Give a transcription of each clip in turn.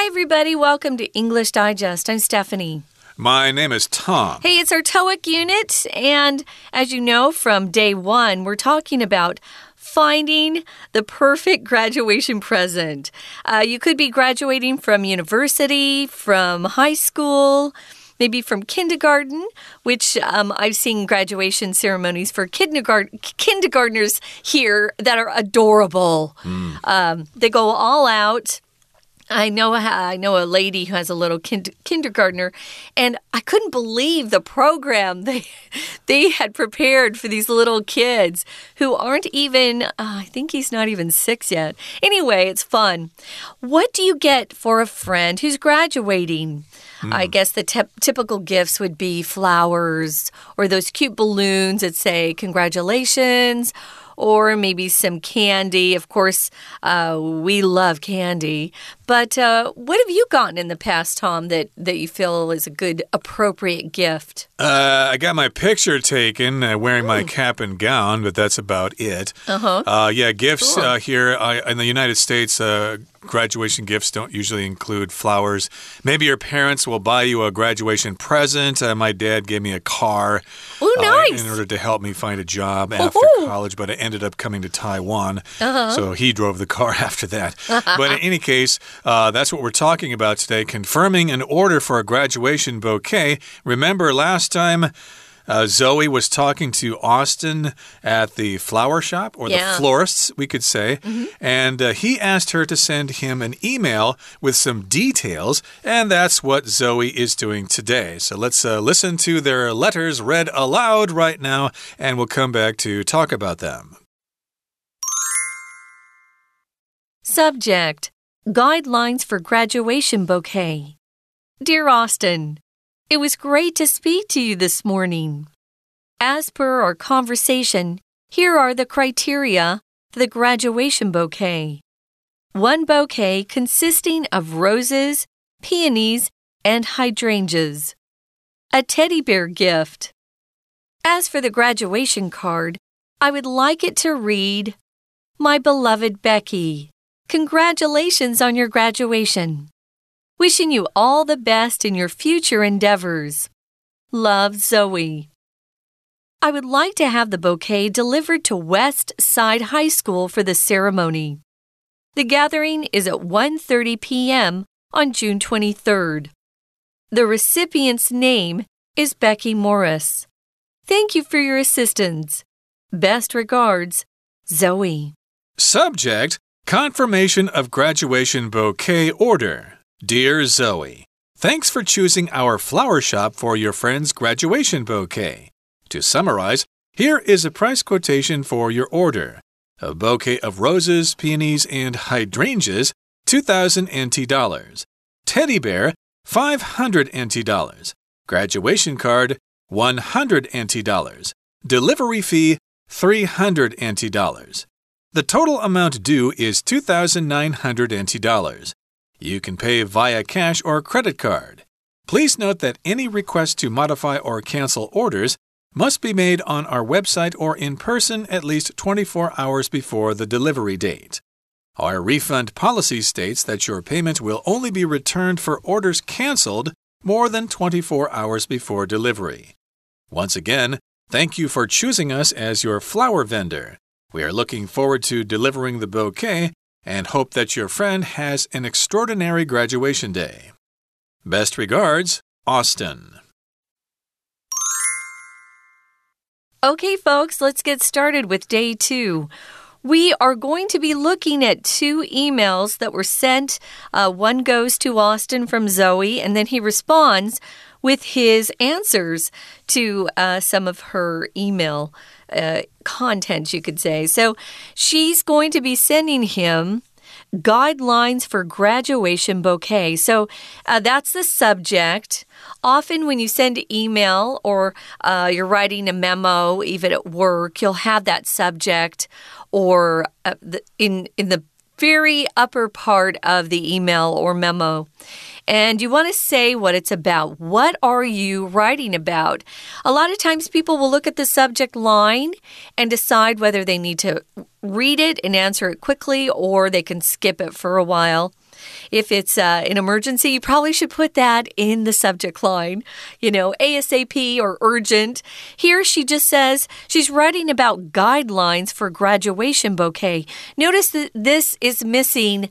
Hi, everybody. Welcome to English Digest. I'm Stephanie. My name is Tom. Hey, it's our TOEIC unit. And as you know from day one, we're talking about finding the perfect graduation present. Uh, you could be graduating from university, from high school maybe from kindergarten, which um, I've seen graduation ceremonies for kindergarten kindergartners here that are adorable. Mm. Um, they go all out. I know I know a lady who has a little kind, kindergartner, and I couldn't believe the program they they had prepared for these little kids who aren't even. Uh, I think he's not even six yet. Anyway, it's fun. What do you get for a friend who's graduating? Mm. I guess the typical gifts would be flowers or those cute balloons that say congratulations or maybe some candy. Of course, uh, we love candy. But uh, what have you gotten in the past, Tom, that, that you feel is a good, appropriate gift? Uh, I got my picture taken uh, wearing my cap and gown, but that's about it. Uh-huh. Uh, yeah, gifts cool. Uh, here in the United States graduation gifts don't usually include flowers. Maybe your parents will buy you a graduation present. Uh, my dad gave me a car Ooh, nice. uh, in order to help me find a job after college, but I ended up coming to Taiwan. Uh -huh. So he drove the car after that. but in any case, uh, that's what we're talking about today confirming an order for a graduation bouquet. Remember last time? Uh, Zoe was talking to Austin at the flower shop, or yeah. the florists, we could say, mm -hmm. and uh, he asked her to send him an email with some details, and that's what Zoe is doing today. So let's uh, listen to their letters read aloud right now, and we'll come back to talk about them. Subject Guidelines for Graduation Bouquet. Dear Austin, it was great to speak to you this morning. As per our conversation, here are the criteria for the graduation bouquet. One bouquet consisting of roses, peonies, and hydrangeas. A teddy bear gift. As for the graduation card, I would like it to read My beloved Becky, congratulations on your graduation. Wishing you all the best in your future endeavors. Love, Zoe. I would like to have the bouquet delivered to West Side High School for the ceremony. The gathering is at 1:30 p.m. on June 23rd. The recipient's name is Becky Morris. Thank you for your assistance. Best regards, Zoe. Subject Confirmation of graduation bouquet order. Dear Zoe, thanks for choosing our flower shop for your friend's graduation bouquet. To summarize, here is a price quotation for your order. A bouquet of roses, peonies, and hydrangeas, 2000 NT dollars. Teddy bear, 500 NT dollars. Graduation card, 100 NT dollars. Delivery fee, 300 NT dollars. The total amount due is 2,900 NT dollars. You can pay via cash or credit card. Please note that any request to modify or cancel orders must be made on our website or in person at least 24 hours before the delivery date. Our refund policy states that your payment will only be returned for orders canceled more than 24 hours before delivery. Once again, thank you for choosing us as your flower vendor. We are looking forward to delivering the bouquet and hope that your friend has an extraordinary graduation day. Best regards, Austin. Okay, folks, let's get started with day two. We are going to be looking at two emails that were sent. Uh, one goes to Austin from Zoe, and then he responds with his answers to uh, some of her email uh, content, you could say. So she's going to be sending him guidelines for graduation bouquet. So uh, that's the subject. Often, when you send email or uh, you're writing a memo, even at work, you'll have that subject or uh, the, in in the very upper part of the email or memo and you want to say what it's about. What are you writing about? A lot of times people will look at the subject line and decide whether they need to read it and answer it quickly or they can skip it for a while. If it's uh, an emergency, you probably should put that in the subject line, you know, ASAP or urgent. Here she just says she's writing about guidelines for graduation bouquet. Notice that this is missing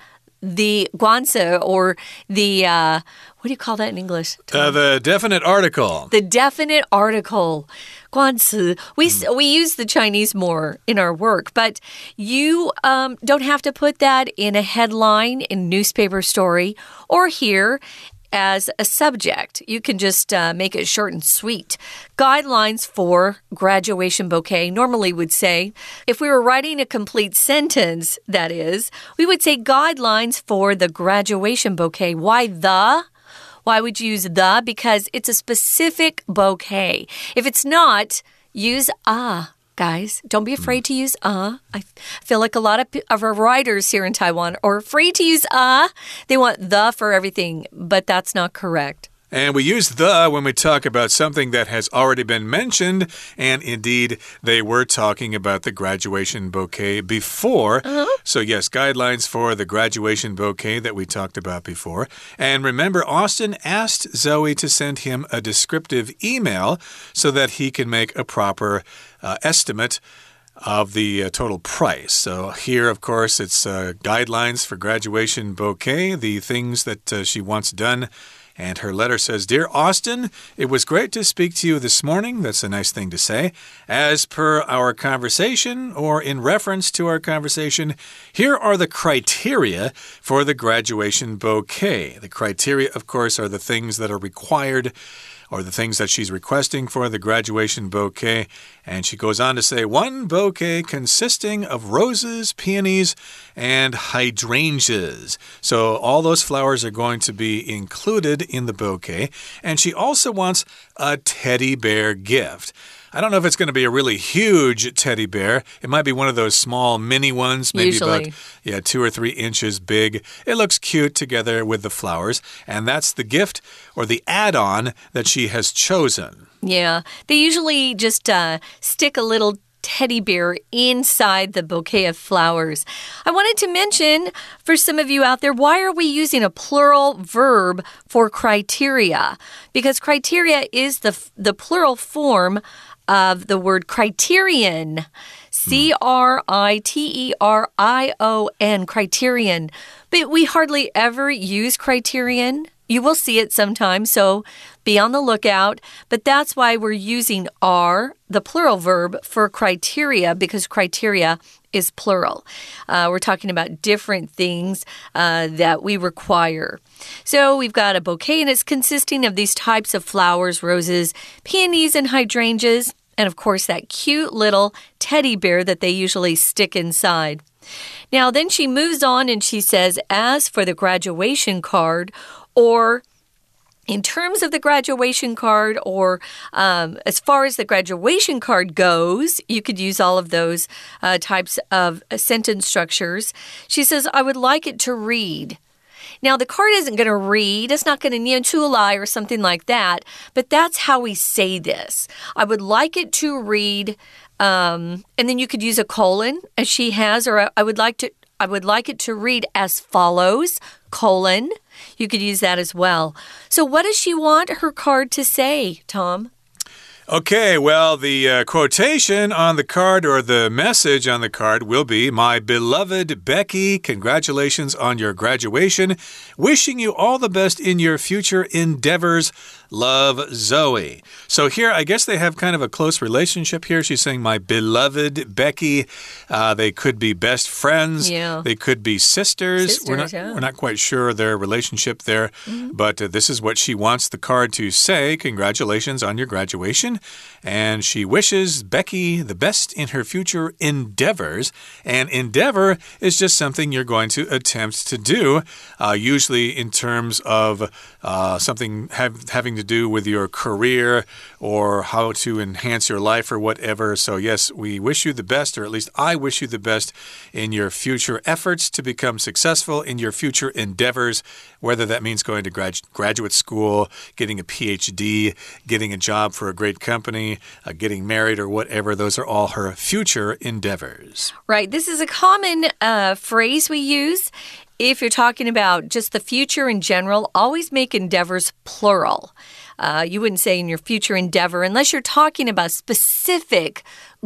the guanzi or the uh, what do you call that in English? Uh, the definite article. The definite article. 冠词. We mm. we use the Chinese more in our work, but you um, don't have to put that in a headline in newspaper story or here as a subject. You can just uh, make it short and sweet. Guidelines for graduation bouquet normally would say, if we were writing a complete sentence, that is, we would say guidelines for the graduation bouquet. Why the? Why would you use the? Because it's a specific bouquet. If it's not, use a guys. Don't be afraid to use uh. I feel like a lot of, of our writers here in Taiwan are afraid to use uh. They want the for everything, but that's not correct. And we use the when we talk about something that has already been mentioned. And indeed, they were talking about the graduation bouquet before. Uh -huh. So, yes, guidelines for the graduation bouquet that we talked about before. And remember, Austin asked Zoe to send him a descriptive email so that he can make a proper uh, estimate of the uh, total price. So here, of course, it's uh, guidelines for graduation bouquet, the things that uh, she wants done and her letter says Dear Austin, it was great to speak to you this morning. That's a nice thing to say. As per our conversation, or in reference to our conversation, here are the criteria for the graduation bouquet. The criteria, of course, are the things that are required or the things that she's requesting for the graduation bouquet. And she goes on to say one bouquet consisting of roses, peonies, and hydrangeas. So all those flowers are going to be included in the bouquet. And she also wants a teddy bear gift. I don't know if it's going to be a really huge teddy bear. It might be one of those small mini ones, maybe Usually. about yeah, two or three inches big. It looks cute together with the flowers, and that's the gift or the add-on that she has chosen. Yeah, they usually just uh, stick a little teddy bear inside the bouquet of flowers. I wanted to mention for some of you out there, why are we using a plural verb for criteria? Because criteria is the, the plural form of the word criterion. C R I T E R I O N, criterion. But we hardly ever use criterion. You will see it sometimes, so be on the lookout. But that's why we're using are, the plural verb, for criteria because criteria is plural. Uh, we're talking about different things uh, that we require. So we've got a bouquet, and it's consisting of these types of flowers roses, peonies, and hydrangeas. And of course, that cute little teddy bear that they usually stick inside. Now, then she moves on and she says, as for the graduation card, or in terms of the graduation card, or um, as far as the graduation card goes, you could use all of those uh, types of sentence structures. She says, I would like it to read. Now, the card isn't going to read, it's not going to nian chulai or something like that, but that's how we say this. I would like it to read, um, and then you could use a colon as she has, or I would like to. I would like it to read as follows colon. You could use that as well. So, what does she want her card to say, Tom? Okay, well, the uh, quotation on the card or the message on the card will be My beloved Becky, congratulations on your graduation. Wishing you all the best in your future endeavors. Love Zoe. So here, I guess they have kind of a close relationship here. She's saying, My beloved Becky. Uh, they could be best friends. Yeah. They could be sisters. sisters we're, not, yeah. we're not quite sure their relationship there, mm -hmm. but uh, this is what she wants the card to say. Congratulations on your graduation. And she wishes Becky the best in her future endeavors. And endeavor is just something you're going to attempt to do, uh, usually in terms of uh, something have, having to do with your career or how to enhance your life or whatever. So, yes, we wish you the best, or at least I wish you the best in your future efforts to become successful in your future endeavors, whether that means going to grad graduate school, getting a PhD, getting a job for a great company, uh, getting married, or whatever. Those are all her future endeavors. Right. This is a common uh, phrase we use if you're talking about just the future in general, always make endeavors plural. Uh, you wouldn't say in your future endeavor unless you're talking about specific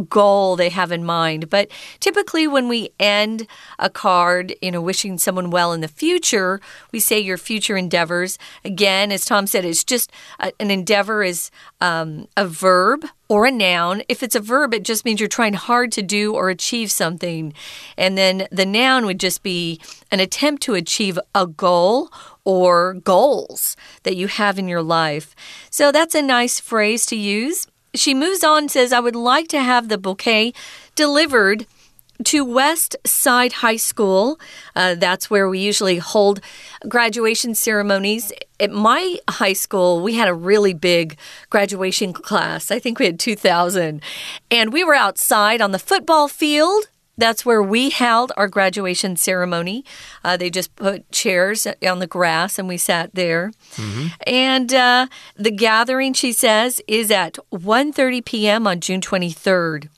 goal they have in mind. But typically, when we end a card, you know, wishing someone well in the future, we say your future endeavors. Again, as Tom said, it's just a, an endeavor is um, a verb or a noun. If it's a verb, it just means you're trying hard to do or achieve something. And then the noun would just be an attempt to achieve a goal or goals that you have in your life. So that's a nice phrase to use. She moves on and says, I would like to have the bouquet delivered to West Side High School. Uh, that's where we usually hold graduation ceremonies. At my high school, we had a really big graduation class. I think we had 2,000. And we were outside on the football field that's where we held our graduation ceremony. Uh, they just put chairs on the grass and we sat there. Mm -hmm. And uh, the gathering, she says, is at 1.30 p.m. on June 23rd.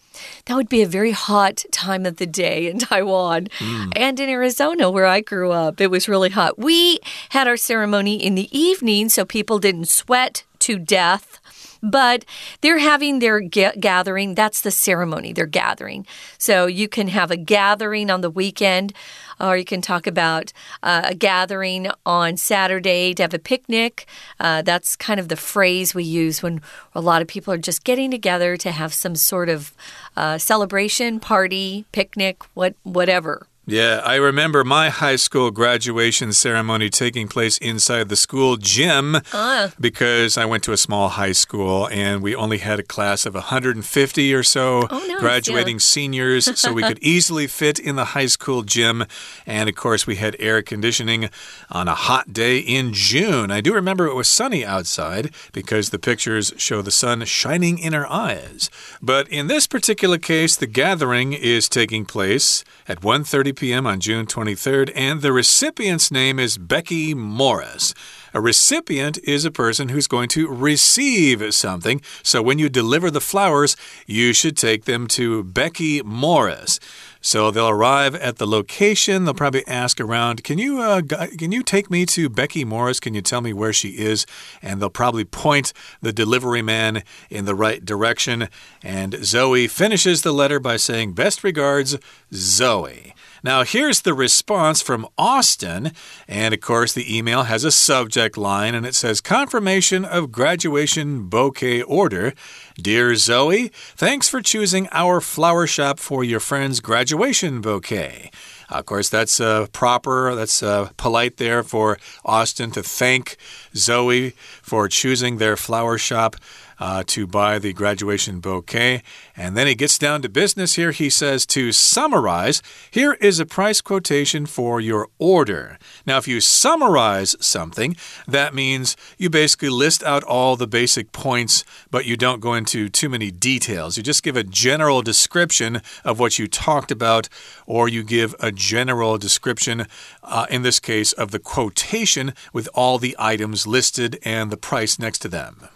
That would be a very hot time of the day in Taiwan mm. and in Arizona, where I grew up. It was really hot. We had our ceremony in the evening so people didn't sweat to death but they're having their gathering. That's the ceremony, they're gathering. So you can have a gathering on the weekend, or you can talk about uh, a gathering on Saturday to have a picnic. Uh, that's kind of the phrase we use when a lot of people are just getting together to have some sort of uh, celebration, party, picnic, what, whatever. Yeah, I remember my high school graduation ceremony taking place inside the school gym uh. because I went to a small high school and we only had a class of 150 or so oh, graduating yeah. seniors, so we could easily fit in the high school gym. And of course, we had air conditioning on a hot day in June. I do remember it was sunny outside because the pictures show the sun shining in our eyes. But in this particular case, the gathering is taking place at 1:30 p.m. on June 23rd, and the recipient's name is Becky Morris. A recipient is a person who's going to receive something. So when you deliver the flowers, you should take them to Becky Morris. So they'll arrive at the location. They'll probably ask around, "Can you uh, can you take me to Becky Morris? Can you tell me where she is?" And they'll probably point the delivery man in the right direction. And Zoe finishes the letter by saying, "Best regards, Zoe." Now, here's the response from Austin. And of course, the email has a subject line and it says Confirmation of graduation bouquet order. Dear Zoe, thanks for choosing our flower shop for your friend's graduation bouquet. Of course, that's uh, proper, that's uh, polite there for Austin to thank Zoe for choosing their flower shop uh, to buy the graduation bouquet. And then he gets down to business here. He says to summarize, here is a price quotation for your order. Now, if you summarize something, that means you basically list out all the basic points, but you don't go into too many details. You just give a general description of what you talked about, or you give a general description, uh, in this case, of the quotation with all the items listed and the price next to them.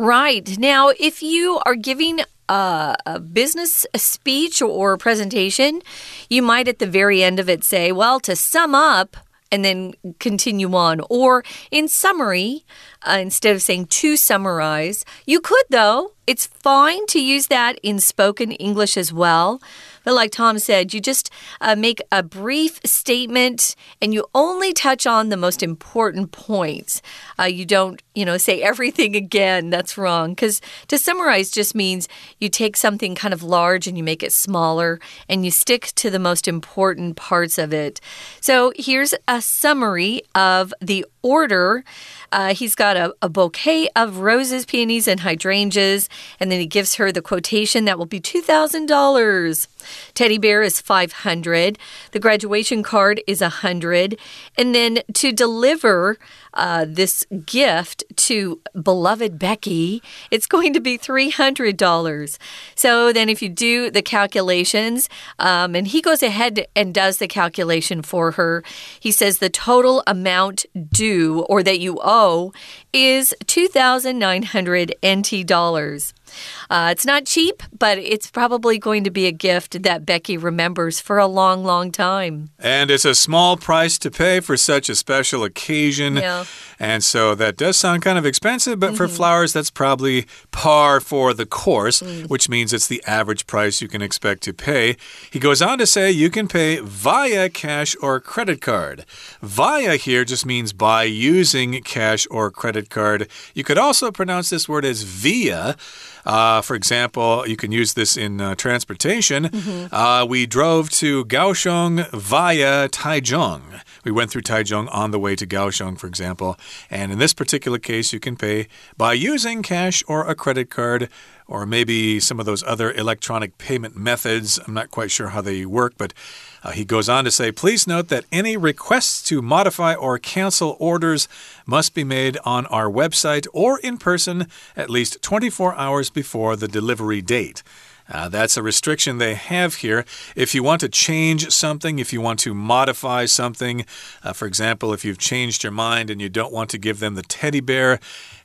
Right. Now, if you are giving a, a, business speech or presentation, you might at the very end of it say, well, to sum up, and then continue on. Or in summary, uh, instead of saying to summarize, you could, though. It's fine to use that in spoken English as well. But like Tom said, you just uh, make a brief statement and you only touch on the most important points. Uh, you don't, you know, say everything again. That's wrong. Because to summarize just means you take something kind of large and you make it smaller and you stick to the most important parts of it. So here's a summary of the order. Uh, he's got a, a, bouquet of roses, peonies, and hydrangeas, and then he gives her the quotation that will be $2,000. Teddy bear is 500. The graduation card is 100. And then to deliver uh, this gift to beloved Becky, it's going to be $300. So then, if you do the calculations, um, and he goes ahead and does the calculation for her, he says the total amount due or that you owe is 2,900 NT dollars. Uh, it's not cheap, but it's probably going to be a gift that Becky remembers for a long, long time. And it's a small price to pay for such a special occasion. Yeah. And so that does sound kind of expensive, but mm -hmm. for mm-hmm. flowers, that's probably par for the course, mm. which means it's the average price you can expect to pay. He goes on to say you can pay via cash or credit card. Via here just means by using cash or credit card. You could also pronounce this word as via. Uh, for example, you can use this in uh, transportation. Mm -hmm. uh, we drove to Kaohsiung via Taichung. We went through Taichung on the way to Kaohsiung, for example. And in this particular case, you can pay by using cash or a credit card or maybe some of those other electronic payment methods. I'm not quite sure how they work, but uh, he goes on to say please note that any requests to modify or cancel orders must be made on our website or in person at least 24 hours before the delivery date. Uh, that's a restriction they have here. If you want to change something, if you want to modify something, uh, for example, if you've changed your mind and you don't want to give them the teddy bear,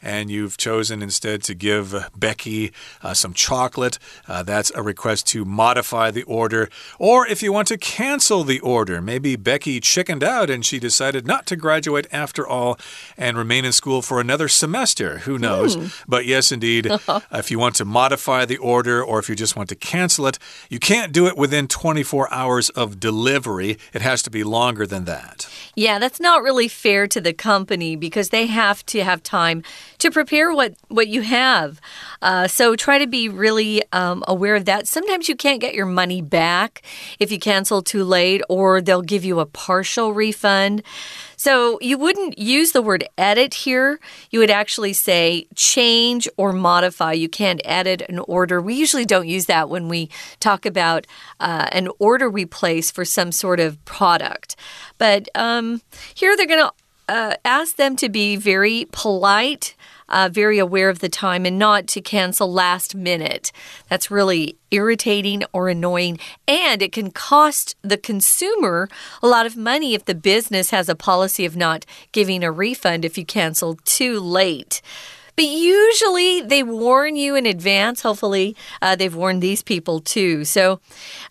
and you've chosen instead to give Becky uh, some chocolate. Uh, that's a request to modify the order. Or if you want to cancel the order, maybe Becky chickened out and she decided not to graduate after all and remain in school for another semester. Who knows? Hmm. But yes, indeed, if you want to modify the order or if you just want to cancel it, you can't do it within 24 hours of delivery. It has to be longer than that. Yeah, that's not really fair to the company because they have to have time to prepare what what you have. Uh, so try to be really um, aware of that. Sometimes you can't get your money back if you cancel too late, or they'll give you a partial refund. So you wouldn't use the word edit here. You would actually say change or modify. You can't edit an order. We usually don't use that when we talk about uh, an order we place for some sort of product. But um, here they're going to uh, ask them to be very polite uh, very aware of the time and not to cancel last minute. That's really irritating or annoying, and it can cost the consumer a lot of money if the business has a policy of not giving a refund if you cancel too late. But usually they warn you in advance. Hopefully, uh, they've warned these people too. So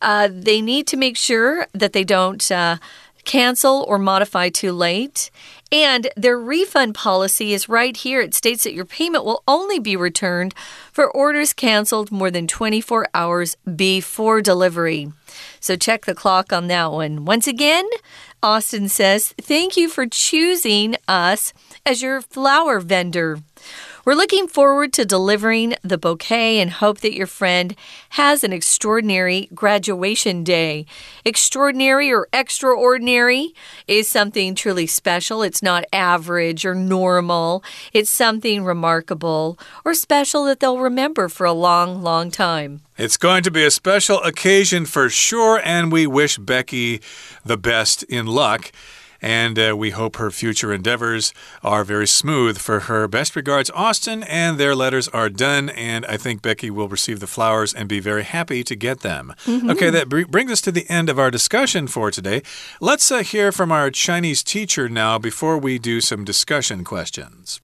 uh, they need to make sure that they don't uh, cancel or modify too late. And their refund policy is right here. It states that your payment will only be returned for orders canceled more than 24 hours before delivery. So check the clock on that one. Once again, Austin says, Thank you for choosing us as your flower vendor. We're looking forward to delivering the bouquet and hope that your friend has an extraordinary graduation day. Extraordinary or extraordinary is something truly special. It's not average or normal, it's something remarkable or special that they'll remember for a long, long time. It's going to be a special occasion for sure, and we wish Becky the best in luck and uh, we hope her future endeavors are very smooth for her. Best regards, Austin, and their letters are done, and I think Becky will receive the flowers and be very happy to get them. Mm -hmm. Okay, that br brings us to the end of our discussion for today. Let's uh, hear from our Chinese teacher now before we do some discussion questions.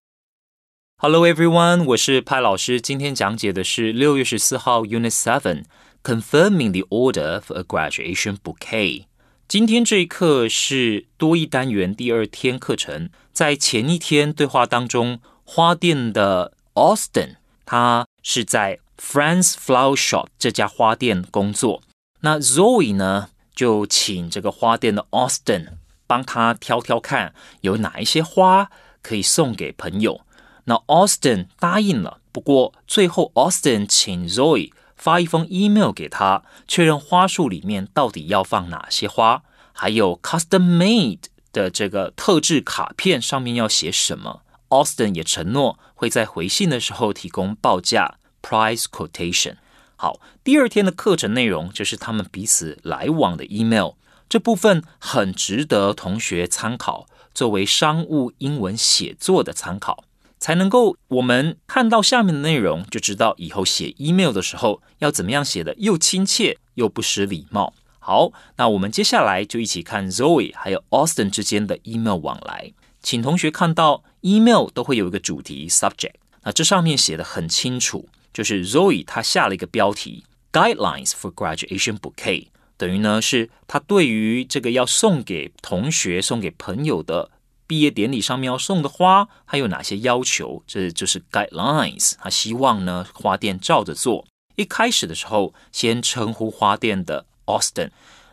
Hello everyone，我是派老师。今天讲解的是六月十四号 Unit Seven Confirming the Order for a Graduation Bouquet。 今天这一课是多一单元第二天课程。在前一天对话当中，花店的 Austin 他是在 Friends Flower Shop 这家花店工作。那 Zoe 呢，就请这个花店的 Austin 帮他挑挑看有哪一些花可以送给朋友。那 Austin 答应了，不过最后 Austin 请 Zoe。发一封 email 给他，确认花束里面到底要放哪些花，还有 custom made 的这个特制卡片上面要写什么。Austin 也承诺会在回信的时候提供报价 price quotation。好，第二天的课程内容就是他们彼此来往的 email，这部分很值得同学参考，作为商务英文写作的参考。才能够，我们看到下面的内容，就知道以后写 email 的时候要怎么样写的又亲切又不失礼貌。好，那我们接下来就一起看 Zoe 还有 Austin 之间的 email 往来。请同学看到 email 都会有一个主题 subject，那这上面写的很清楚，就是 Zoe 她下了一个标题 Guidelines for Graduation Bouquet，等于呢是她对于这个要送给同学、送给朋友的毕业典礼上面要送的花，还有哪些要求？这就是 Guidelines。他希望呢花店照着做。一开始的时候，先称呼花店的 Austin。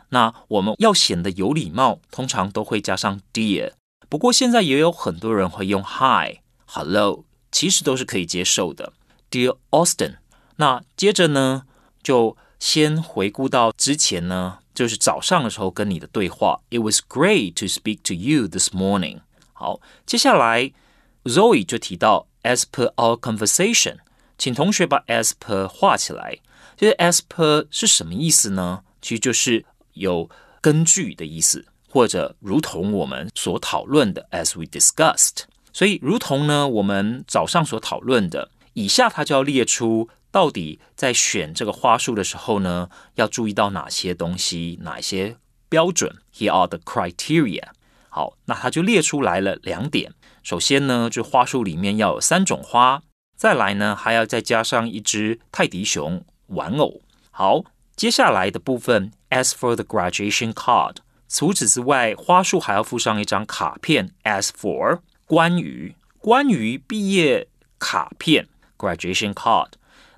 那我们要显得有礼貌，通常都会加上 Dear。不过现在也有很多人会用 Hi、Hello，其实都是可以接受的。Dear Austin，那接着呢，就先回顾到之前呢，就是早上的时候跟你的对话。It was great to speak to you this morning。好，接下来 Zoe 就提到 As per our conversation，请同学把 As per 画起来。这 As per 是什么意思呢？其实就是有根据的意思。或者如同我们所讨论的，as we discussed，所以如同呢，我们早上所讨论的，以下他就要列出到底在选这个花束的时候呢，要注意到哪些东西，哪些标准。Here are the criteria。好，那他就列出来了两点。首先呢，就花束里面要有三种花，再来呢，还要再加上一只泰迪熊玩偶。好，接下来的部分，as for the graduation card。除此之外，花束还要附上一张卡片，as for 关于关于毕业卡片 graduation card。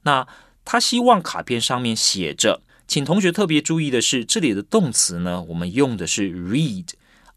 那他希望卡片上面写着，请同学特别注意的是，这里的动词呢，我们用的是 read。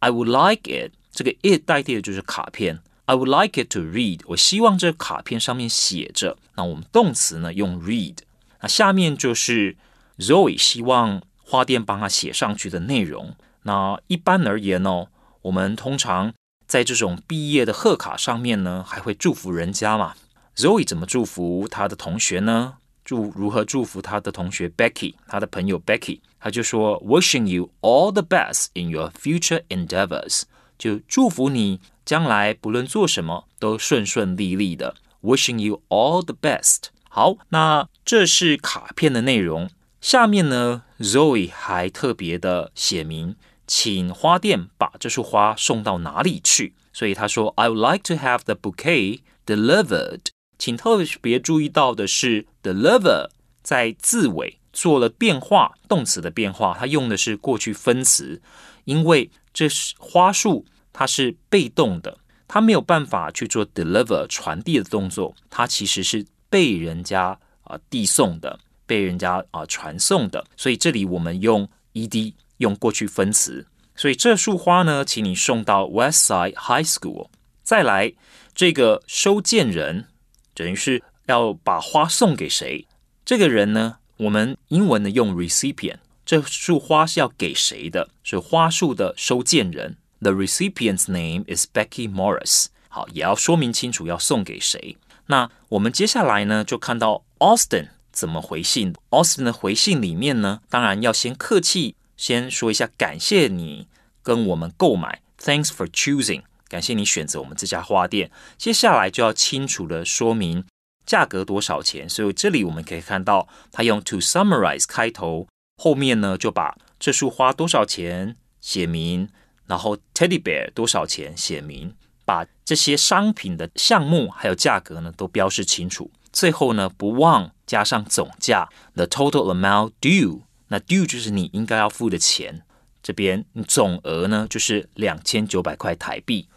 I would like it，这个 it 代替的就是卡片。I would like it to read，我希望这卡片上面写着。那我们动词呢用 read。那下面就是 Zoe 希望花店帮他写上去的内容。那一般而言呢，我们通常在这种毕业的贺卡上面呢，还会祝福人家嘛。Zoe 怎么祝福他的同学呢？祝如何祝福他的同学 Becky，他的朋友 Becky，他就说 Wishing you all the best in your future endeavors，就祝福你将来不论做什么都顺顺利利的。Wishing you all the best。好，那这是卡片的内容。下面呢，Zoe 还特别的写明。请花店把这束花送到哪里去？所以他说：“I would like to have the bouquet delivered。” 请特别注意到的是，deliver 在字尾做了变化，动词的变化，它用的是过去分词，因为这是花束，它是被动的，它没有办法去做 deliver 传递的动作，它其实是被人家啊递送的，被人家啊传送的，所以这里我们用 ed。用过去分词，所以这束花呢，请你送到 Westside High School。再来，这个收件人等于是要把花送给谁？这个人呢，我们英文呢用 recipient。这束花是要给谁的？是花束的收件人。The recipient's name is Becky Morris。好，也要说明清楚要送给谁。那我们接下来呢，就看到 Austin 怎么回信。Austin 的回信里面呢，当然要先客气。先说一下，感谢你跟我们购买，Thanks for choosing，感谢你选择我们这家花店。接下来就要清楚的说明价格多少钱，所以这里我们可以看到，他用 to summarize 开头，后面呢就把这束花多少钱写明，然后 teddy bear 多少钱写明，把这些商品的项目还有价格呢都标示清楚。最后呢不忘加上总价，the total amount due。那 due 就是你应该要付的钱，这边总额呢就是两千九百块台币。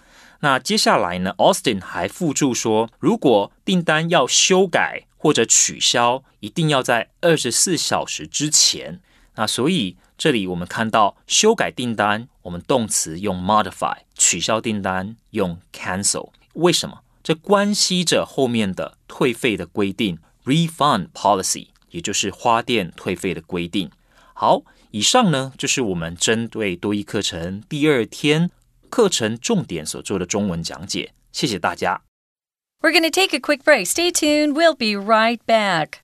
那接下来呢，Austin 还附注说，如果订单要修改或者取消，一定要在二十四小时之前。那所以这里我们看到修改订单，我们动词用 modify；取消订单用 cancel。为什么？这关系着后面的退费的规定 （refund policy），也就是花店退费的规定。好，以上呢就是我们针对多益课程第二天课程重点所做的中文讲解。谢谢大家。We're going to take a quick break. Stay tuned. We'll be right back.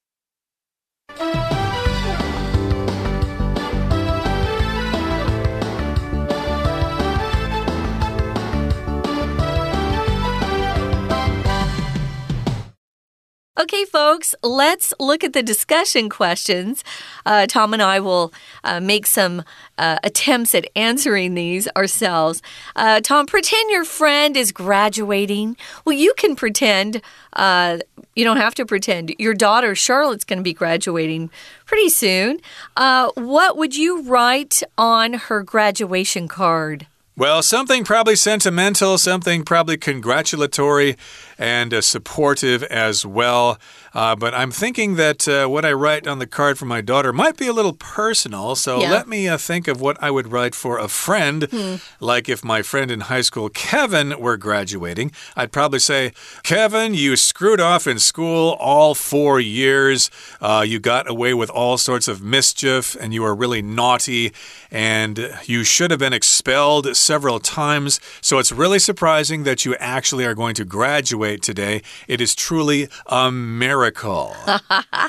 Okay, folks, let's look at the discussion questions. Uh, Tom and I will uh, make some uh, attempts at answering these ourselves. Uh, Tom, pretend your friend is graduating. Well, you can pretend. Uh, you don't have to pretend. Your daughter, Charlotte's going to be graduating pretty soon. Uh, what would you write on her graduation card? Well, something probably sentimental, something probably congratulatory and uh, supportive as well. Uh, but I'm thinking that uh, what I write on the card for my daughter might be a little personal. So yeah. let me uh, think of what I would write for a friend. Hmm. Like if my friend in high school, Kevin, were graduating, I'd probably say, Kevin, you screwed off in school all four years. Uh, you got away with all sorts of mischief and you were really naughty and you should have been expelled several times. So it's really surprising that you actually are going to graduate today. It is truly a miracle miracle. uh,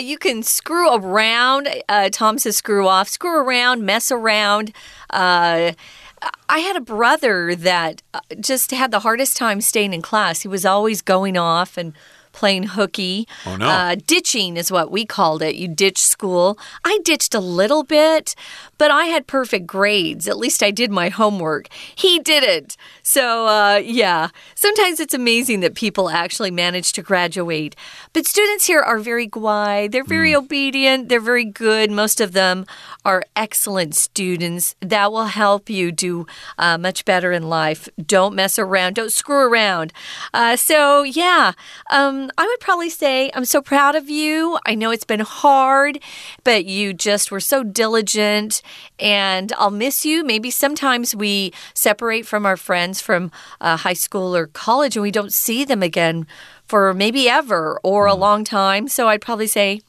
you can screw around. Uh, Tom says screw off, screw around, mess around. Uh, I had a brother that uh, just had the hardest time staying in class. He was always going off and playing hooky. Oh, no. Uh, ditching is what we called it. You ditch school. I ditched a little bit, but I had perfect grades. At least I did my homework. He didn't. So, uh, yeah, sometimes it's amazing that people actually manage to graduate. But students here are very quiet, they're very mm. obedient, they're very good. Most of them are excellent students. That will help you do uh, much better in life. Don't mess around, don't screw around. Uh, so, yeah, um, I would probably say I'm so proud of you. I know it's been hard, but you just were so diligent, and I'll miss you. Maybe sometimes we separate from our friends from uh, high school or college and we don't see them again for maybe ever or a mm. long time. So I'd probably say,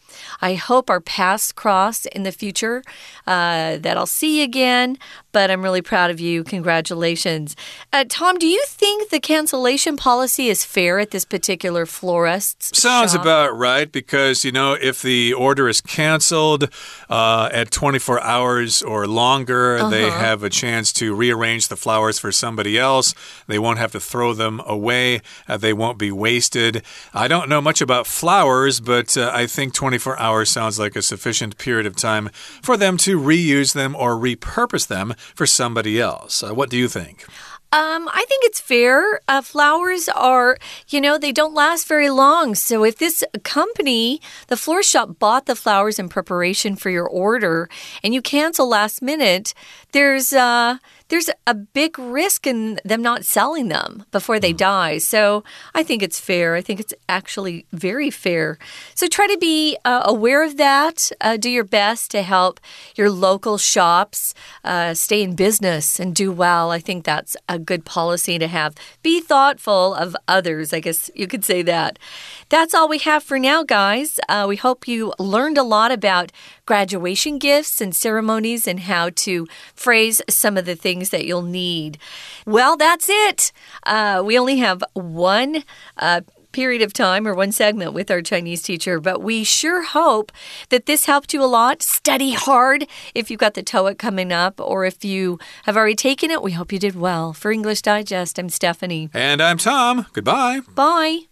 I hope our paths cross in the future, uh, that I'll see you again. But I'm really proud of you. Congratulations. Uh, Tom, do you think the cancellation policy is fair at this particular florist? Sounds shop? about right because, you know, if the order is canceled uh, at 24 hours or longer, -huh. they have a chance to rearrange the flowers for somebody else. They won't have to throw them away, uh, they won't be wasted. I don't know much about flowers, but uh, I think 24 hours sounds like a sufficient period of time for them to reuse them or repurpose them for somebody else. Uh, what do you think? Um, I think it's fair. Uh, flowers are, you know, they don't last very long. So if this company, the floor shop, bought the flowers in preparation for your order and you cancel last minute, there's uh there's a big risk in them not selling them before they mm. die. So I think it's fair. I think it's actually very fair. So try to be uh, aware of that. Uh, do your best to help your local shops uh, stay in business and do well. I think that's a good policy to have. Be thoughtful of others. I guess you could say that. That's all we have for now, guys. Uh, we hope you learned a lot about graduation gifts and ceremonies and how to phrase some of the things that you'll need. Well, that's it. Uh, we only have one. Uh, period of time or one segment with our Chinese teacher, but we sure hope that this helped you a lot. Study hard if you've got the TOEIC coming up, or if you have already taken it, we hope you did well. For English Digest, I'm Stephanie. And I'm Tom. Goodbye. Bye.